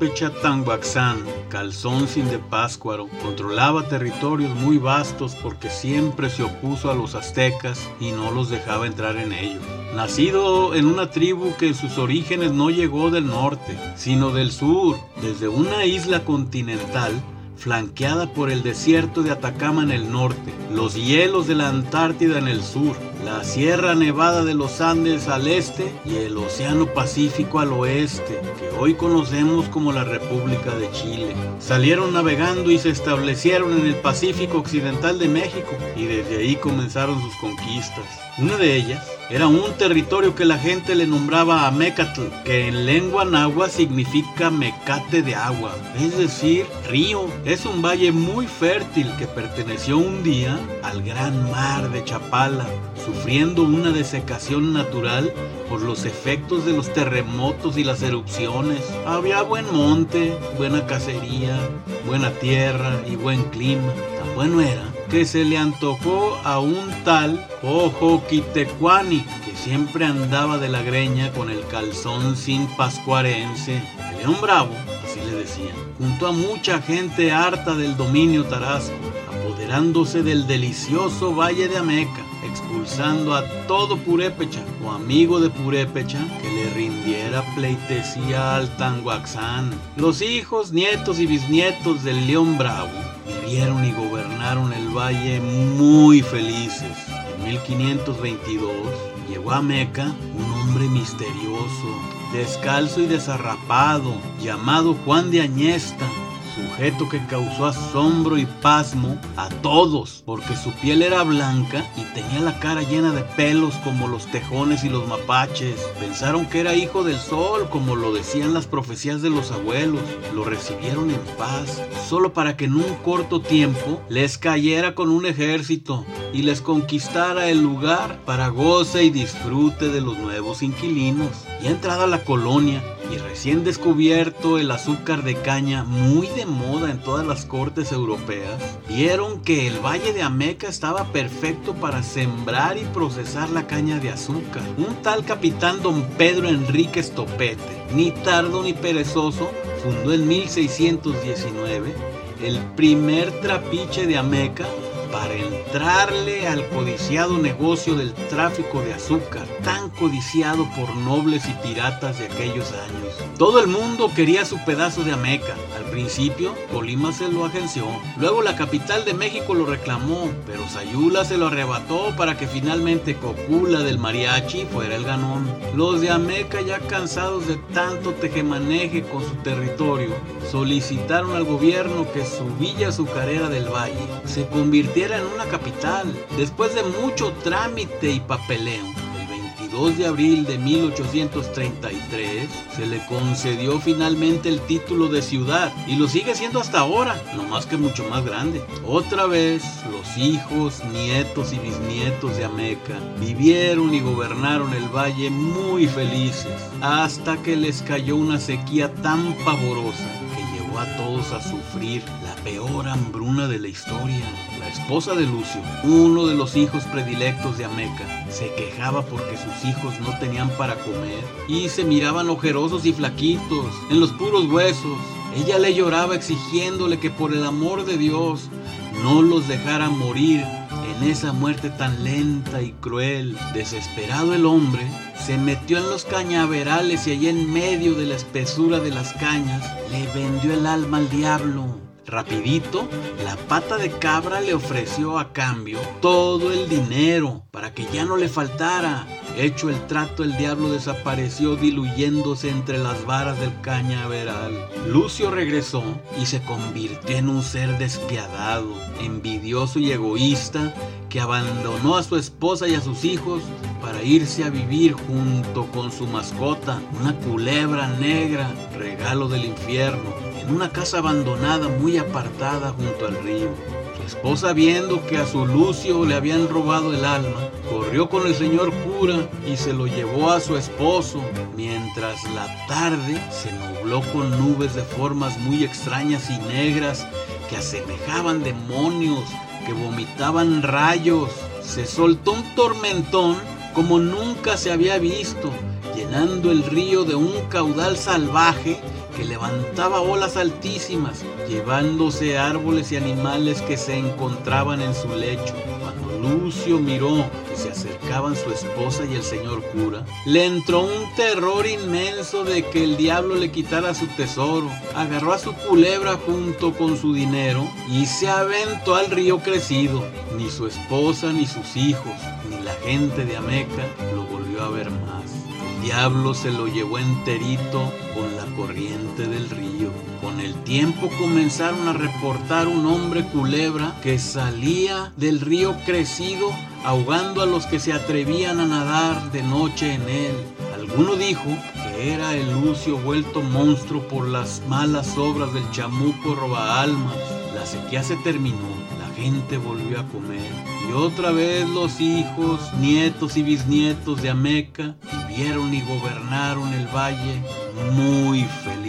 Purépecha Tambaxán, calzón sin de Páscuaro, controlaba territorios muy vastos porque siempre se opuso a los aztecas y no los dejaba entrar en ellos. Nacido en una tribu que sus orígenes no llegó del norte, sino del sur, desde una isla continental, flanqueada por el desierto de Atacama en el norte, los hielos de la Antártida en el sur, la Sierra Nevada de los Andes al este y el Océano Pacífico al oeste, que hoy conocemos como la República de Chile. Salieron navegando y se establecieron en el Pacífico Occidental de México y desde ahí comenzaron sus conquistas. Una de ellas era un territorio que la gente le nombraba Amecatl, que en lengua náhuatl significa mecate de agua, es decir, río. Es un valle muy fértil que perteneció un día al gran mar de Chapala, sufriendo una desecación natural por los efectos de los terremotos y las erupciones. Había buen monte, buena cacería, buena tierra y buen clima. Tan bueno era que se le antojó a un tal Ojo Quitecuani, que siempre andaba de la greña con el calzón sin pascuarense. León Bravo, así le decían, junto a mucha gente harta del dominio tarasco, apoderándose del delicioso Valle de Ameca, expulsando a todo Purépecha o amigo de Purépecha que le rindiera pleitesía al Tanguaxán. Los hijos, nietos y bisnietos del León Bravo vivieron y gobernaron el valle muy felices. En 1522 llegó a Meca un hombre misterioso, descalzo y desarrapado, llamado Juan de Añesta, sujeto que causó asombro y pasmo a todos, porque su piel era blanca y tenía la cara llena de pelos como los tejones y los mapaches. Pensaron que era hijo del sol, como lo decían las profecías de los abuelos. Lo recibieron en paz, solo para que en un corto tiempo les cayera con un ejército y les conquistara el lugar para goce y disfrute de los nuevos inquilinos. Y entrada la colonia, y recién descubierto el azúcar de caña muy de moda en todas las cortes europeas, vieron que el Valle de Ameca estaba perfecto para sembrar y procesar la caña de azúcar. Un tal capitán don Pedro Enrique Estopete, ni tardo ni perezoso, fundó en 1619 el primer trapiche de Ameca para entrarle al codiciado negocio del tráfico de azúcar, tan codiciado por nobles y piratas de aquellos años. Todo el mundo quería su pedazo de Ameca. Al principio, Colima se lo agenció, luego la capital de México lo reclamó, pero Sayula se lo arrebató para que finalmente Cocula del mariachi fuera el ganón. Los de Ameca, ya cansados de tanto tejemaneje con su territorio, solicitaron al gobierno que su villa azucarera del valle se convirtiera en una capital. Después de mucho trámite y papeleo, el 22 de abril de 1833 se le concedió finalmente el título de ciudad y lo sigue siendo hasta ahora, no más que mucho más grande. Otra vez, los hijos, nietos y bisnietos de Ameca vivieron y gobernaron el valle muy felices hasta que les cayó una sequía tan pavorosa a todos a sufrir la peor hambruna de la historia. La esposa de Lucio, uno de los hijos predilectos de Ameca, se quejaba porque sus hijos no tenían para comer y se miraban ojerosos y flaquitos, en los puros huesos. Ella le lloraba exigiéndole que por el amor de Dios no los dejara morir en esa muerte tan lenta y cruel. Desesperado el hombre, se metió en los cañaverales y allí en medio de la espesura de las cañas le vendió el alma al diablo. Rapidito, la pata de cabra le ofreció a cambio todo el dinero para que ya no le faltara. Hecho el trato, el diablo desapareció diluyéndose entre las varas del cañaveral. Lucio regresó y se convirtió en un ser despiadado, envidioso y egoísta que abandonó a su esposa y a sus hijos para irse a vivir junto con su mascota, una culebra negra, regalo del infierno, en una casa abandonada muy apartada junto al río. Su esposa, viendo que a su Lucio le habían robado el alma, corrió con el señor cura y se lo llevó a su esposo, mientras la tarde se nubló con nubes de formas muy extrañas y negras que asemejaban demonios, que vomitaban rayos. Se soltó un tormentón como nunca se había visto, llenando el río de un caudal salvaje que levantaba olas altísimas, llevándose árboles y animales que se encontraban en su lecho. Lucio miró que se acercaban su esposa y el señor cura, le entró un terror inmenso de que el diablo le quitara su tesoro. Agarró a su culebra junto con su dinero y se aventó al río crecido. Ni su esposa, ni sus hijos, ni la gente de Ameca lo volvió a ver más. Diablo se lo llevó enterito con la corriente del río. Con el tiempo comenzaron a reportar un hombre culebra que salía del río crecido ahogando a los que se atrevían a nadar de noche en él. Alguno dijo que era el Lucio vuelto monstruo por las malas obras del chamuco roba almas. La sequía se terminó, volvió a comer y otra vez los hijos, nietos y bisnietos de Ameca vivieron y gobernaron el valle muy feliz.